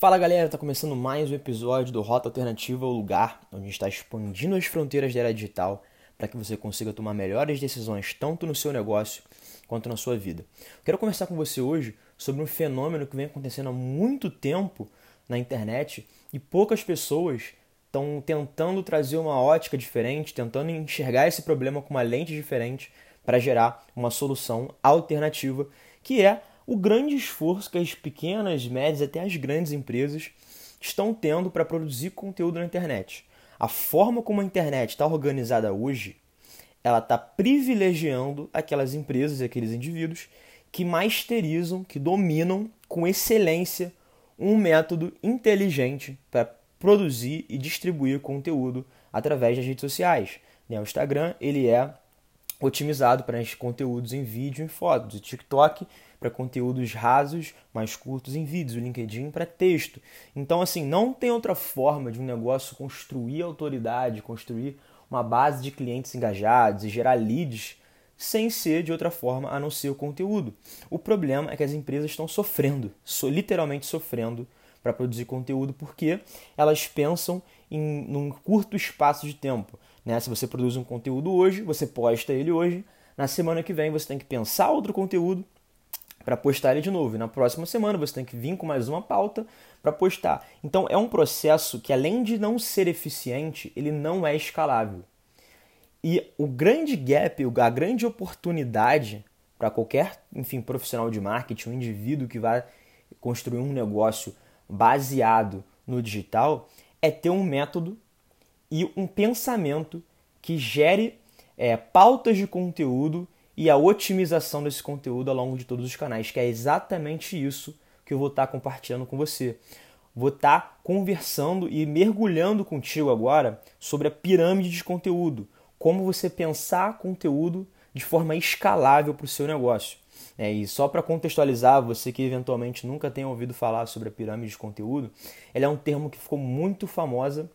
Fala galera, tá começando mais um episódio do Rota Alternativa, o lugar onde a gente está expandindo as fronteiras da era digital para que você consiga tomar melhores decisões tanto no seu negócio quanto na sua vida. Quero conversar com você hoje sobre um fenômeno que vem acontecendo há muito tempo na internet e poucas pessoas estão tentando trazer uma ótica diferente, tentando enxergar esse problema com uma lente diferente para gerar uma solução alternativa, que é o grande esforço que as pequenas, médias até as grandes empresas estão tendo para produzir conteúdo na internet. A forma como a internet está organizada hoje, ela está privilegiando aquelas empresas e aqueles indivíduos que masterizam, que dominam com excelência um método inteligente para produzir e distribuir conteúdo através das redes sociais. Né? O Instagram ele é otimizado para conteúdos em vídeo e fotos. O TikTok para conteúdos rasos, mais curtos em vídeos, o LinkedIn para texto. Então, assim, não tem outra forma de um negócio construir autoridade, construir uma base de clientes engajados e gerar leads sem ser de outra forma a não ser o conteúdo. O problema é que as empresas estão sofrendo, literalmente sofrendo para produzir conteúdo porque elas pensam em num curto espaço de tempo. Né? Se você produz um conteúdo hoje, você posta ele hoje, na semana que vem você tem que pensar outro conteúdo para postar ele de novo. E na próxima semana você tem que vir com mais uma pauta para postar. Então é um processo que além de não ser eficiente, ele não é escalável. E o grande gap, a grande oportunidade para qualquer, enfim, profissional de marketing, um indivíduo que vai construir um negócio baseado no digital, é ter um método e um pensamento que gere é, pautas de conteúdo e a otimização desse conteúdo ao longo de todos os canais, que é exatamente isso que eu vou estar compartilhando com você. Vou estar conversando e mergulhando contigo agora sobre a pirâmide de conteúdo, como você pensar conteúdo de forma escalável para o seu negócio. É, e só para contextualizar, você que eventualmente nunca tenha ouvido falar sobre a pirâmide de conteúdo, ela é um termo que ficou muito famosa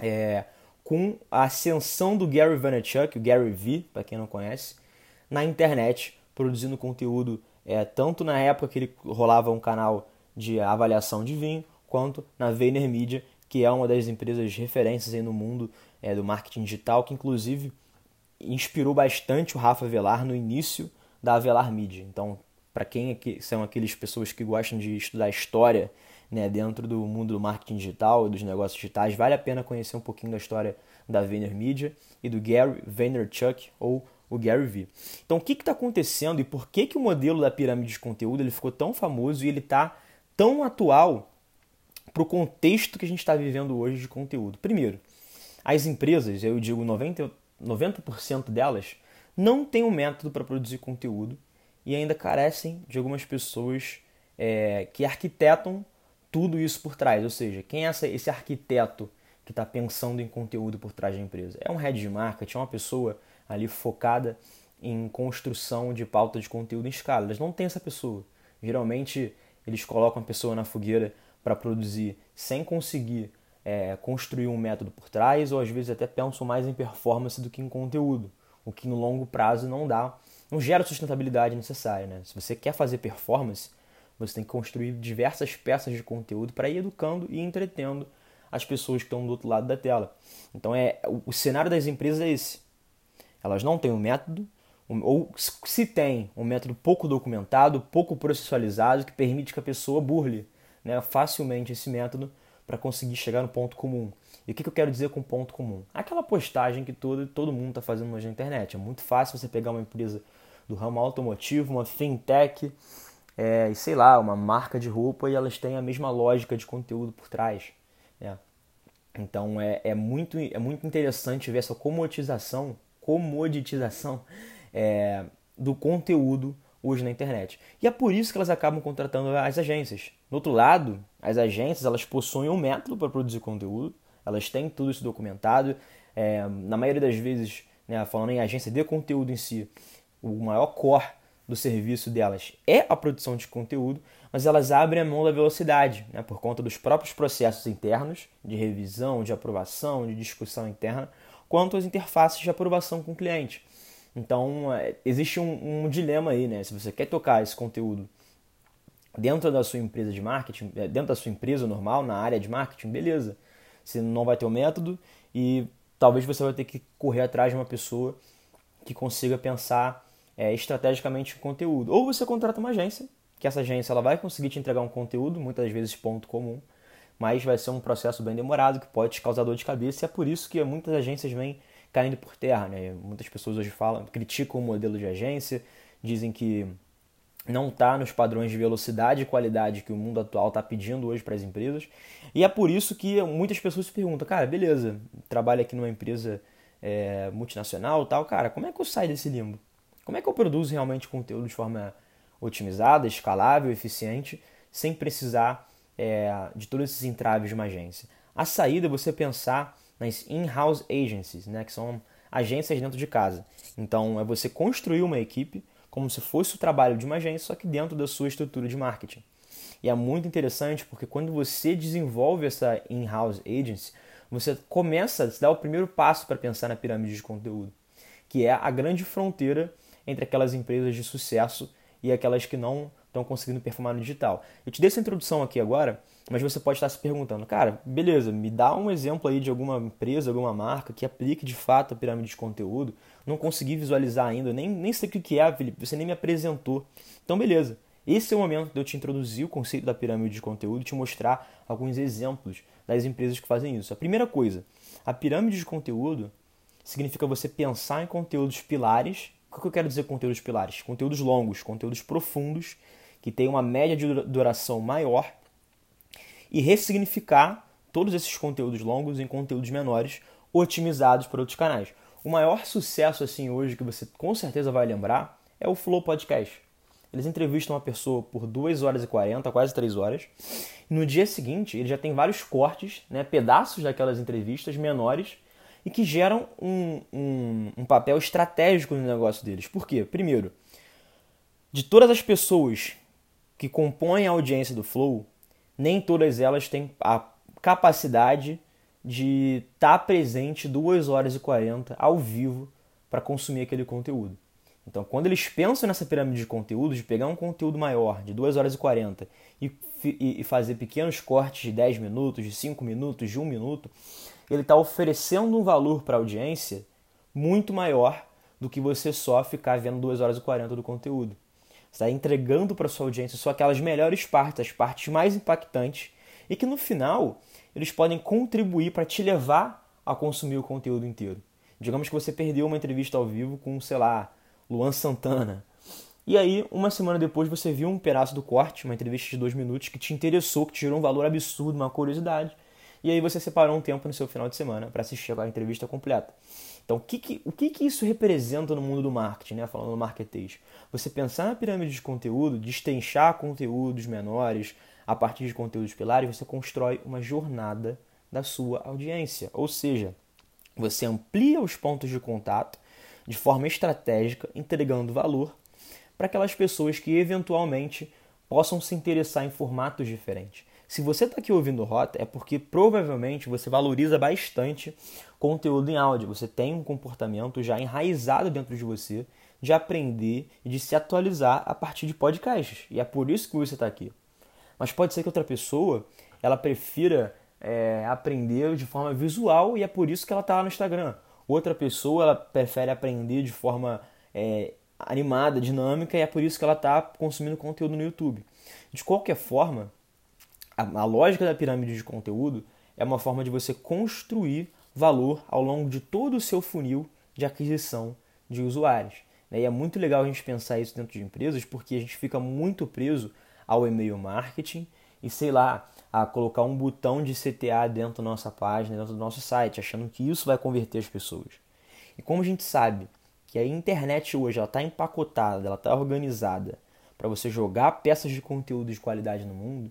é, com a ascensão do Gary Vaynerchuk, o Gary V, para quem não conhece, na internet, produzindo conteúdo é, tanto na época que ele rolava um canal de avaliação de vinho, quanto na Vayner Media, que é uma das empresas referências aí no mundo é, do marketing digital, que inclusive inspirou bastante o Rafa Velar no início da Avelar Media. Então, para quem é que são aquelas pessoas que gostam de estudar história né, dentro do mundo do marketing digital e dos negócios digitais, vale a pena conhecer um pouquinho da história da Vayner Media e do Gary Vaynerchuk, ou o Gary Vee. Então, o que está acontecendo e por que, que o modelo da pirâmide de conteúdo ele ficou tão famoso e ele está tão atual para o contexto que a gente está vivendo hoje de conteúdo? Primeiro, as empresas, eu digo 90%, 90 delas, não têm um método para produzir conteúdo e ainda carecem de algumas pessoas é, que arquitetam tudo isso por trás. Ou seja, quem é esse arquiteto que está pensando em conteúdo por trás da empresa? É um head de marketing, é uma pessoa ali focada em construção de pauta de conteúdo em escala. Eles não têm essa pessoa. Geralmente eles colocam a pessoa na fogueira para produzir sem conseguir é, construir um método por trás, ou às vezes até pensam mais em performance do que em conteúdo, o que no longo prazo não dá, não gera a sustentabilidade necessária. Né? Se você quer fazer performance, você tem que construir diversas peças de conteúdo para ir educando e entretendo as pessoas que estão do outro lado da tela. Então é o, o cenário das empresas é esse. Elas não têm um método, ou se tem um método pouco documentado, pouco processualizado, que permite que a pessoa burle né, facilmente esse método para conseguir chegar no ponto comum. E o que, que eu quero dizer com ponto comum? Aquela postagem que todo, todo mundo está fazendo hoje na internet. É muito fácil você pegar uma empresa do ramo automotivo, uma fintech, é, e sei lá, uma marca de roupa e elas têm a mesma lógica de conteúdo por trás. Né? Então é, é, muito, é muito interessante ver essa comodização comoditização é, do conteúdo hoje na internet. E é por isso que elas acabam contratando as agências. Do outro lado, as agências elas possuem um método para produzir conteúdo, elas têm tudo isso documentado. É, na maioria das vezes, né, falando em agência de conteúdo em si, o maior core do serviço delas é a produção de conteúdo, mas elas abrem a mão da velocidade, né, por conta dos próprios processos internos de revisão, de aprovação, de discussão interna, quanto às interfaces de aprovação com o cliente. Então, é, existe um, um, dilema aí, né? Se você quer tocar esse conteúdo dentro da sua empresa de marketing, é, dentro da sua empresa normal, na área de marketing, beleza. Você não vai ter o método e talvez você vai ter que correr atrás de uma pessoa que consiga pensar é, estrategicamente o conteúdo. Ou você contrata uma agência, que essa agência ela vai conseguir te entregar um conteúdo, muitas vezes ponto comum, mas vai ser um processo bem demorado que pode causar dor de cabeça e é por isso que muitas agências vêm caindo por terra. Né? Muitas pessoas hoje falam, criticam o modelo de agência, dizem que não está nos padrões de velocidade e qualidade que o mundo atual está pedindo hoje para as empresas. E é por isso que muitas pessoas se perguntam, cara, beleza, trabalho aqui numa empresa é, multinacional tal, cara, como é que eu saio desse limbo? Como é que eu produzo realmente conteúdo de forma otimizada, escalável, eficiente, sem precisar é, de todos esses entraves de uma agência? A saída é você pensar nas in-house agencies, né, que são agências dentro de casa. Então, é você construir uma equipe como se fosse o trabalho de uma agência, só que dentro da sua estrutura de marketing. E é muito interessante porque quando você desenvolve essa in-house agency, você começa a dar o primeiro passo para pensar na pirâmide de conteúdo, que é a grande fronteira entre aquelas empresas de sucesso e aquelas que não estão conseguindo performar no digital. Eu te dei essa introdução aqui agora, mas você pode estar se perguntando, cara, beleza, me dá um exemplo aí de alguma empresa, alguma marca que aplique de fato a pirâmide de conteúdo, não consegui visualizar ainda, nem, nem sei o que é, Felipe, você nem me apresentou. Então, beleza. Esse é o momento de eu te introduzir o conceito da pirâmide de conteúdo e te mostrar alguns exemplos das empresas que fazem isso. A primeira coisa, a pirâmide de conteúdo significa você pensar em conteúdos pilares. O que eu quero dizer com conteúdos pilares? Conteúdos longos, conteúdos profundos, que têm uma média de duração maior e ressignificar todos esses conteúdos longos em conteúdos menores, otimizados para outros canais. O maior sucesso assim hoje que você com certeza vai lembrar é o Flow Podcast. Eles entrevistam uma pessoa por 2 horas e 40, quase 3 horas. No dia seguinte, ele já tem vários cortes, né, pedaços daquelas entrevistas menores e que geram um, um, um papel estratégico no negócio deles. Por quê? Primeiro, de todas as pessoas que compõem a audiência do Flow, nem todas elas têm a capacidade de estar tá presente 2 horas e 40 ao vivo para consumir aquele conteúdo. Então, quando eles pensam nessa pirâmide de conteúdo, de pegar um conteúdo maior, de 2 horas e 40, e, e, e fazer pequenos cortes de 10 minutos, de 5 minutos, de 1 minuto, ele está oferecendo um valor para a audiência muito maior do que você só ficar vendo 2 horas e 40 do conteúdo. Está entregando para sua audiência só aquelas melhores partes, as partes mais impactantes, e que no final eles podem contribuir para te levar a consumir o conteúdo inteiro. Digamos que você perdeu uma entrevista ao vivo com, sei lá, Luan Santana. E aí, uma semana depois, você viu um pedaço do corte, uma entrevista de dois minutos, que te interessou, que te gerou um valor absurdo, uma curiosidade. E aí você separou um tempo no seu final de semana para assistir a entrevista completa. Então, o que, que, o que, que isso representa no mundo do marketing, né? falando no marketês? Você pensar na pirâmide de conteúdo, destrinchar conteúdos menores, a partir de conteúdos pilares, você constrói uma jornada da sua audiência. Ou seja, você amplia os pontos de contato de forma estratégica, entregando valor para aquelas pessoas que eventualmente possam se interessar em formatos diferentes. Se você está aqui ouvindo Rota, é porque provavelmente você valoriza bastante conteúdo em áudio. Você tem um comportamento já enraizado dentro de você de aprender e de se atualizar a partir de podcasts. E é por isso que você está aqui. Mas pode ser que outra pessoa ela prefira é, aprender de forma visual e é por isso que ela está lá no Instagram. Outra pessoa ela prefere aprender de forma é, animada, dinâmica e é por isso que ela está consumindo conteúdo no YouTube. De qualquer forma, a, a lógica da pirâmide de conteúdo é uma forma de você construir valor ao longo de todo o seu funil de aquisição de usuários. Né? E é muito legal a gente pensar isso dentro de empresas porque a gente fica muito preso ao e-mail marketing e sei lá, a colocar um botão de CTA dentro da nossa página, dentro do nosso site, achando que isso vai converter as pessoas. E como a gente sabe que a internet hoje está empacotada, ela está organizada para você jogar peças de conteúdo de qualidade no mundo,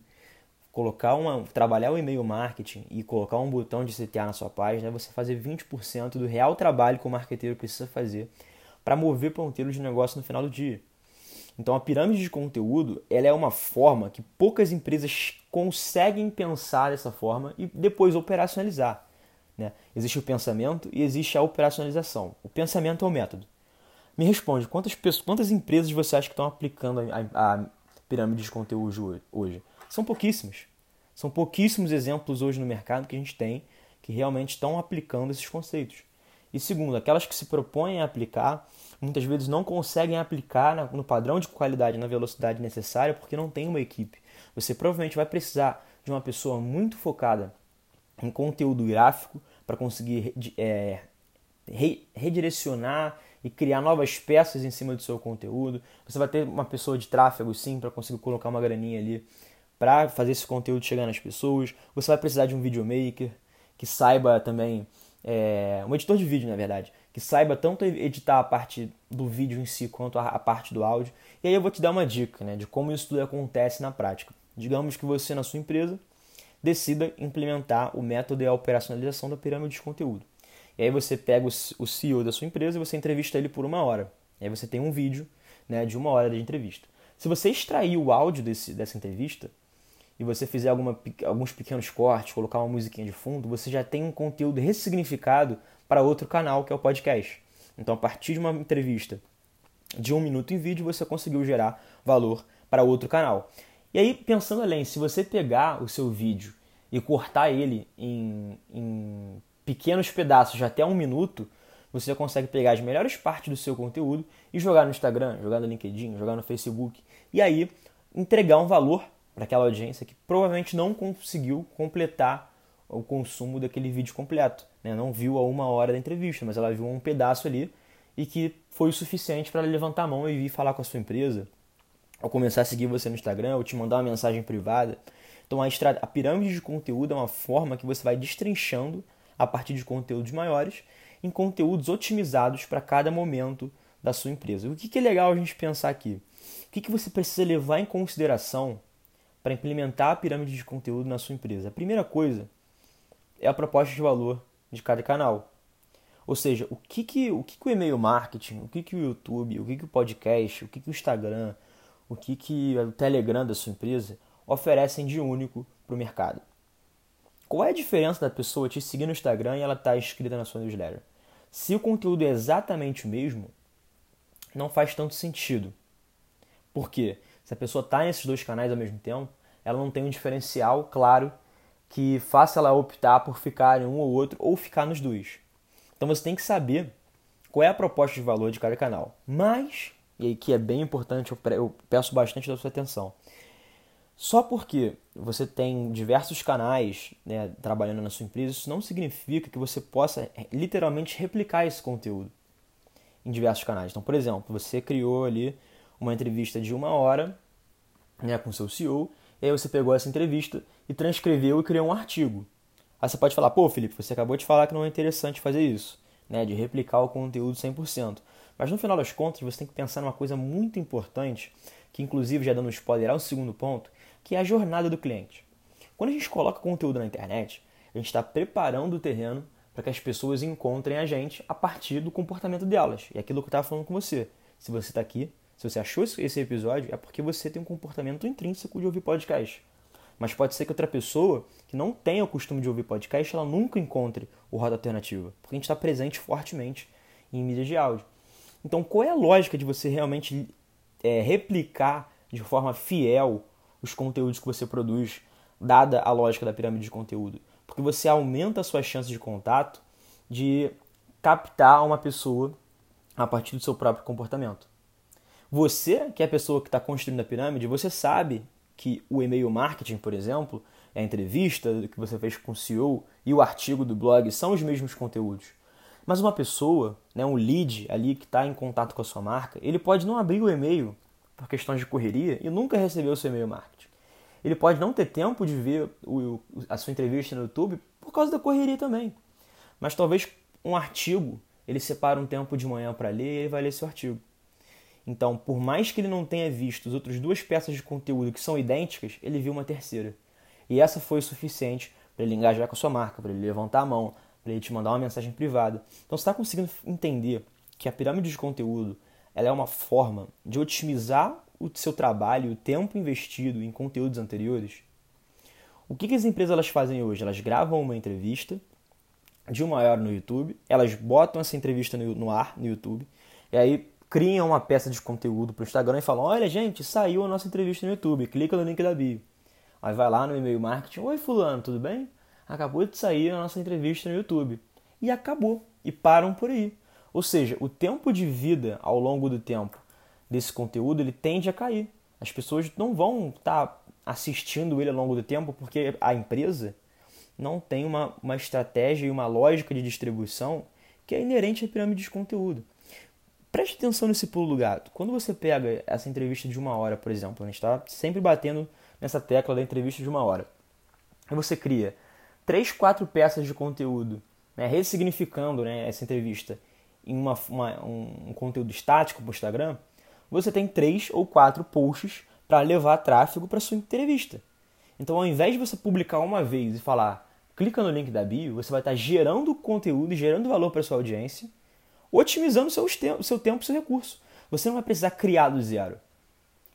colocar uma, trabalhar o e-mail marketing e colocar um botão de CTA na sua página é você fazer 20% do real trabalho que o marqueteiro precisa fazer para mover ponteiro de negócio no final do dia. Então a pirâmide de conteúdo ela é uma forma que poucas empresas conseguem pensar dessa forma e depois operacionalizar. Né? Existe o pensamento e existe a operacionalização. O pensamento é o método. Me responde, quantas, quantas empresas você acha que estão aplicando a, a, a pirâmides de conteúdo hoje? São pouquíssimas. São pouquíssimos exemplos hoje no mercado que a gente tem que realmente estão aplicando esses conceitos. E segundo, aquelas que se propõem a aplicar, muitas vezes não conseguem aplicar no padrão de qualidade, na velocidade necessária, porque não tem uma equipe. Você provavelmente vai precisar de uma pessoa muito focada em conteúdo gráfico para conseguir é, redirecionar e criar novas peças em cima do seu conteúdo. Você vai ter uma pessoa de tráfego, sim, para conseguir colocar uma graninha ali para fazer esse conteúdo chegar nas pessoas. Você vai precisar de um videomaker que saiba também, é, um editor de vídeo, na verdade, que saiba tanto editar a parte do vídeo em si quanto a, a parte do áudio. E aí eu vou te dar uma dica né, de como isso tudo acontece na prática. Digamos que você, na sua empresa, decida implementar o método e a operacionalização da pirâmide de conteúdo. E aí você pega o CEO da sua empresa e você entrevista ele por uma hora. E aí você tem um vídeo né, de uma hora de entrevista. Se você extrair o áudio desse, dessa entrevista e você fizer alguma, alguns pequenos cortes, colocar uma musiquinha de fundo, você já tem um conteúdo ressignificado para outro canal que é o podcast. Então, a partir de uma entrevista de um minuto em vídeo, você conseguiu gerar valor para outro canal. E aí, pensando além, se você pegar o seu vídeo e cortar ele em, em pequenos pedaços de até um minuto, você consegue pegar as melhores partes do seu conteúdo e jogar no Instagram, jogar no LinkedIn, jogar no Facebook e aí entregar um valor para aquela audiência que provavelmente não conseguiu completar o consumo daquele vídeo completo, né? não viu a uma hora da entrevista, mas ela viu um pedaço ali e que foi o suficiente para levantar a mão e vir falar com a sua empresa, ou começar a seguir você no Instagram, ou te mandar uma mensagem privada. Então a, a pirâmide de conteúdo é uma forma que você vai destrinchando a partir de conteúdos maiores em conteúdos otimizados para cada momento da sua empresa. O que, que é legal a gente pensar aqui? O que, que você precisa levar em consideração para implementar a pirâmide de conteúdo na sua empresa? A primeira coisa é a proposta de valor de cada canal. Ou seja, o que, que, o, que, que o e-mail marketing, o que, que o YouTube, o que, que o podcast, o que, que o Instagram, o que, que o Telegram da sua empresa oferecem de único para o mercado. Qual é a diferença da pessoa te seguir no Instagram e ela estar tá inscrita na sua newsletter? Se o conteúdo é exatamente o mesmo, não faz tanto sentido. Por quê? Se a pessoa está nesses dois canais ao mesmo tempo, ela não tem um diferencial claro que faça ela optar por ficar em um ou outro ou ficar nos dois. Então você tem que saber qual é a proposta de valor de cada canal. Mas, e aí que é bem importante, eu peço bastante da sua atenção. Só porque você tem diversos canais né, trabalhando na sua empresa, isso não significa que você possa é, literalmente replicar esse conteúdo em diversos canais. Então, por exemplo, você criou ali uma entrevista de uma hora né, com seu CEO, e aí você pegou essa entrevista e transcreveu e criou um artigo. Aí você pode falar, pô, Felipe, você acabou de falar que não é interessante fazer isso, né, de replicar o conteúdo 100%. Mas no final das contas, você tem que pensar numa coisa muito importante, que inclusive já dando spoiler ao segundo ponto, que é a jornada do cliente. Quando a gente coloca conteúdo na internet, a gente está preparando o terreno para que as pessoas encontrem a gente a partir do comportamento delas. E aquilo que eu estava falando com você. Se você está aqui, se você achou esse episódio, é porque você tem um comportamento intrínseco de ouvir podcast. Mas pode ser que outra pessoa que não tenha o costume de ouvir podcast, ela nunca encontre o Roda Alternativa. Porque a gente está presente fortemente em mídia de áudio. Então, qual é a lógica de você realmente é, replicar de forma fiel os conteúdos que você produz, dada a lógica da pirâmide de conteúdo. Porque você aumenta as suas chances de contato de captar uma pessoa a partir do seu próprio comportamento. Você, que é a pessoa que está construindo a pirâmide, você sabe que o e-mail marketing, por exemplo, a entrevista que você fez com o CEO e o artigo do blog são os mesmos conteúdos. Mas uma pessoa, né, um lead ali que está em contato com a sua marca, ele pode não abrir o e-mail por questões de correria e nunca recebeu o seu e-mail marketing. Ele pode não ter tempo de ver o, a sua entrevista no YouTube por causa da correria também. Mas talvez um artigo, ele separa um tempo de manhã para ler e ele vai ler seu artigo. Então, por mais que ele não tenha visto as outras duas peças de conteúdo que são idênticas, ele viu uma terceira. E essa foi o suficiente para ele engajar com a sua marca, para ele levantar a mão, para ele te mandar uma mensagem privada. Então, você está conseguindo entender que a pirâmide de conteúdo ela é uma forma de otimizar o seu trabalho, o tempo investido em conteúdos anteriores. O que, que as empresas elas fazem hoje? Elas gravam uma entrevista de uma hora no YouTube, elas botam essa entrevista no, no ar no YouTube, e aí criam uma peça de conteúdo para o Instagram e falam: Olha, gente, saiu a nossa entrevista no YouTube, clica no link da bio. Aí vai lá no e-mail marketing: Oi, Fulano, tudo bem? Acabou de sair a nossa entrevista no YouTube. E acabou. E param por aí. Ou seja, o tempo de vida ao longo do tempo desse conteúdo ele tende a cair. As pessoas não vão estar tá assistindo ele ao longo do tempo porque a empresa não tem uma, uma estratégia e uma lógica de distribuição que é inerente à pirâmide de conteúdo. Preste atenção nesse pulo do gato. Quando você pega essa entrevista de uma hora, por exemplo, a gente está sempre batendo nessa tecla da entrevista de uma hora. E você cria três, quatro peças de conteúdo, né, ressignificando né, essa entrevista em uma, uma, um, conteúdo estático para o Instagram, você tem três ou quatro posts para levar tráfego para sua entrevista. Então, ao invés de você publicar uma vez e falar, clica no link da bio, você vai estar gerando conteúdo gerando valor para sua audiência, otimizando seu tempo, seu tempo, seu recurso. Você não vai precisar criar do zero.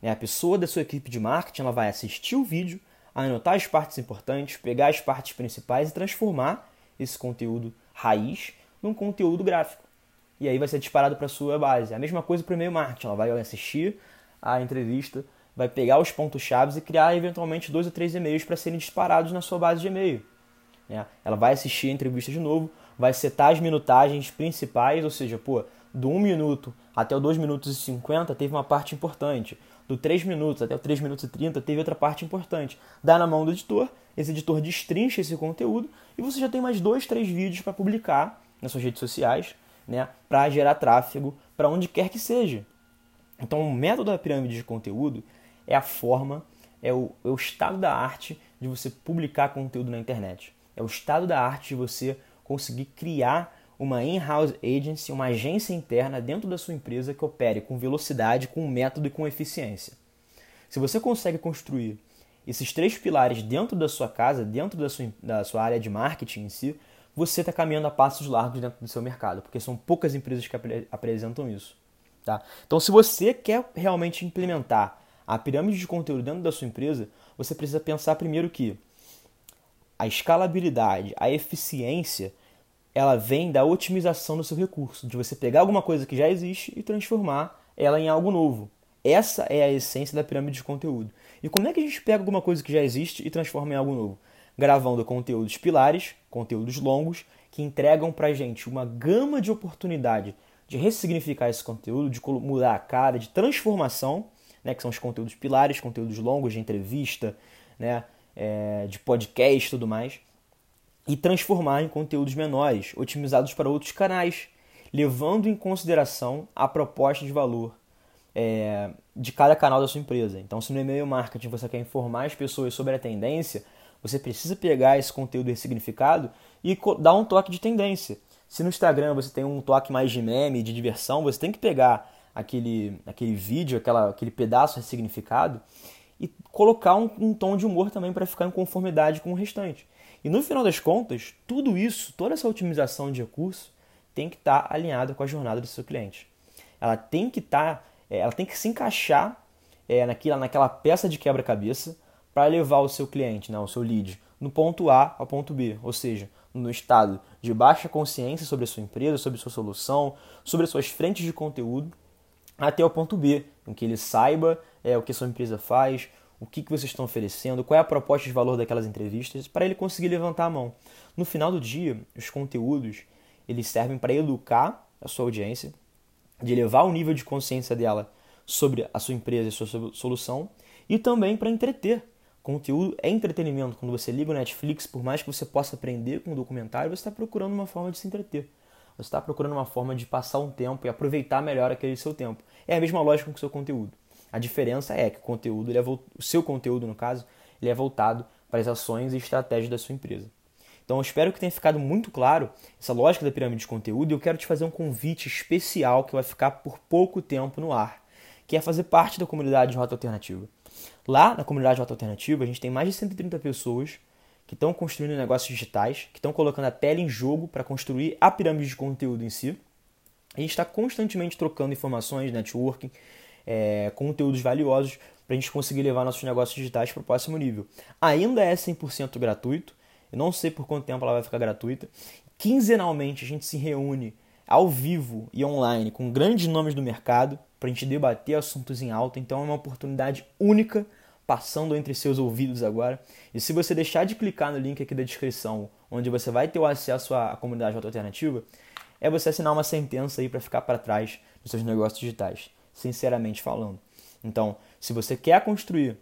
A pessoa da sua equipe de marketing ela vai assistir o vídeo, anotar as partes importantes, pegar as partes principais e transformar esse conteúdo raiz num conteúdo gráfico. E aí vai ser disparado para sua base. A mesma coisa para o e-mail marketing. Ela vai assistir a entrevista, vai pegar os pontos chaves e criar eventualmente dois ou três e-mails para serem disparados na sua base de e-mail. Né? Ela vai assistir a entrevista de novo, vai setar as minutagens principais, ou seja, pô, do 1 minuto até o 2 minutos e 50 teve uma parte importante. Do 3 minutos até o 3 minutos e 30 teve outra parte importante. Dá na mão do editor, esse editor destrincha esse conteúdo e você já tem mais dois, três vídeos para publicar nas suas redes sociais, né, para gerar tráfego para onde quer que seja. Então, o método da pirâmide de conteúdo é a forma, é o, é o estado da arte de você publicar conteúdo na internet. É o estado da arte de você conseguir criar uma in-house agency, uma agência interna dentro da sua empresa que opere com velocidade, com método e com eficiência. Se você consegue construir esses três pilares dentro da sua casa, dentro da sua, da sua área de marketing em si, você está caminhando a passos largos dentro do seu mercado, porque são poucas empresas que ap apresentam isso. Tá? Então, se você quer realmente implementar a pirâmide de conteúdo dentro da sua empresa, você precisa pensar primeiro que a escalabilidade, a eficiência, ela vem da otimização do seu recurso, de você pegar alguma coisa que já existe e transformar ela em algo novo. Essa é a essência da pirâmide de conteúdo. E como é que a gente pega alguma coisa que já existe e transforma em algo novo? Gravando conteúdos pilares, conteúdos longos, que entregam pra gente uma gama de oportunidade de ressignificar esse conteúdo, de mudar a cara, de transformação, né, que são os conteúdos pilares, conteúdos longos de entrevista, né, é, de podcast e tudo mais, e transformar em conteúdos menores, otimizados para outros canais, levando em consideração a proposta de valor é, de cada canal da sua empresa. Então, se no e-mail marketing você quer informar as pessoas sobre a tendência, você precisa pegar esse conteúdo ressignificado e dar um toque de tendência. Se no Instagram você tem um toque mais de meme, de diversão, você tem que pegar aquele, aquele vídeo, aquela, aquele pedaço ressignificado e colocar um, um tom de humor também para ficar em conformidade com o restante. E no final das contas, tudo isso, toda essa otimização de recurso, tem que estar tá alinhada com a jornada do seu cliente. Ela tem que estar, tá, é, ela tem que se encaixar é, naquela, naquela peça de quebra-cabeça para levar o seu cliente, né, o seu lead, no ponto A ao ponto B, ou seja, no estado de baixa consciência sobre a sua empresa, sobre a sua solução, sobre as suas frentes de conteúdo, até o ponto B, em que ele saiba é, o que a sua empresa faz, o que, que vocês estão oferecendo, qual é a proposta de valor daquelas entrevistas, para ele conseguir levantar a mão. No final do dia, os conteúdos eles servem para educar a sua audiência, de levar o nível de consciência dela sobre a sua empresa e sua solução, e também para entreter. Conteúdo é entretenimento. Quando você liga o Netflix, por mais que você possa aprender com o documentário, você está procurando uma forma de se entreter. Você está procurando uma forma de passar um tempo e aproveitar melhor aquele seu tempo. É a mesma lógica com o seu conteúdo. A diferença é que o conteúdo, é, o seu conteúdo no caso, ele é voltado para as ações e estratégias da sua empresa. Então espero que tenha ficado muito claro essa lógica da pirâmide de conteúdo e eu quero te fazer um convite especial que vai ficar por pouco tempo no ar, que é fazer parte da comunidade de Rota Alternativa. Lá na comunidade de Rota Alternativa a gente tem mais de 130 pessoas que estão construindo negócios digitais, que estão colocando a tela em jogo para construir a pirâmide de conteúdo em si. A gente está constantemente trocando informações, networking, é, conteúdos valiosos para a gente conseguir levar nossos negócios digitais para o próximo nível. Ainda é 100% gratuito, eu não sei por quanto tempo ela vai ficar gratuita. Quinzenalmente a gente se reúne ao vivo e online com grandes nomes do mercado para a gente debater assuntos em alta. Então é uma oportunidade única passando entre seus ouvidos agora. E se você deixar de clicar no link aqui da descrição, onde você vai ter o acesso à comunidade alternativa, é você assinar uma sentença aí para ficar para trás dos seus negócios digitais, sinceramente falando. Então, se você quer construir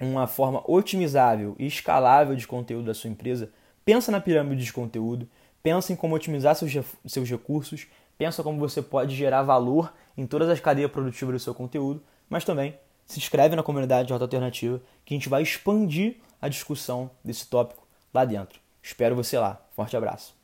uma forma otimizável e escalável de conteúdo da sua empresa, pensa na pirâmide de conteúdo, pensa em como otimizar seus, seus recursos, pensa como você pode gerar valor em todas as cadeias produtivas do seu conteúdo, mas também se inscreve na comunidade de Rota Alternativa que a gente vai expandir a discussão desse tópico lá dentro. Espero você lá. Forte abraço.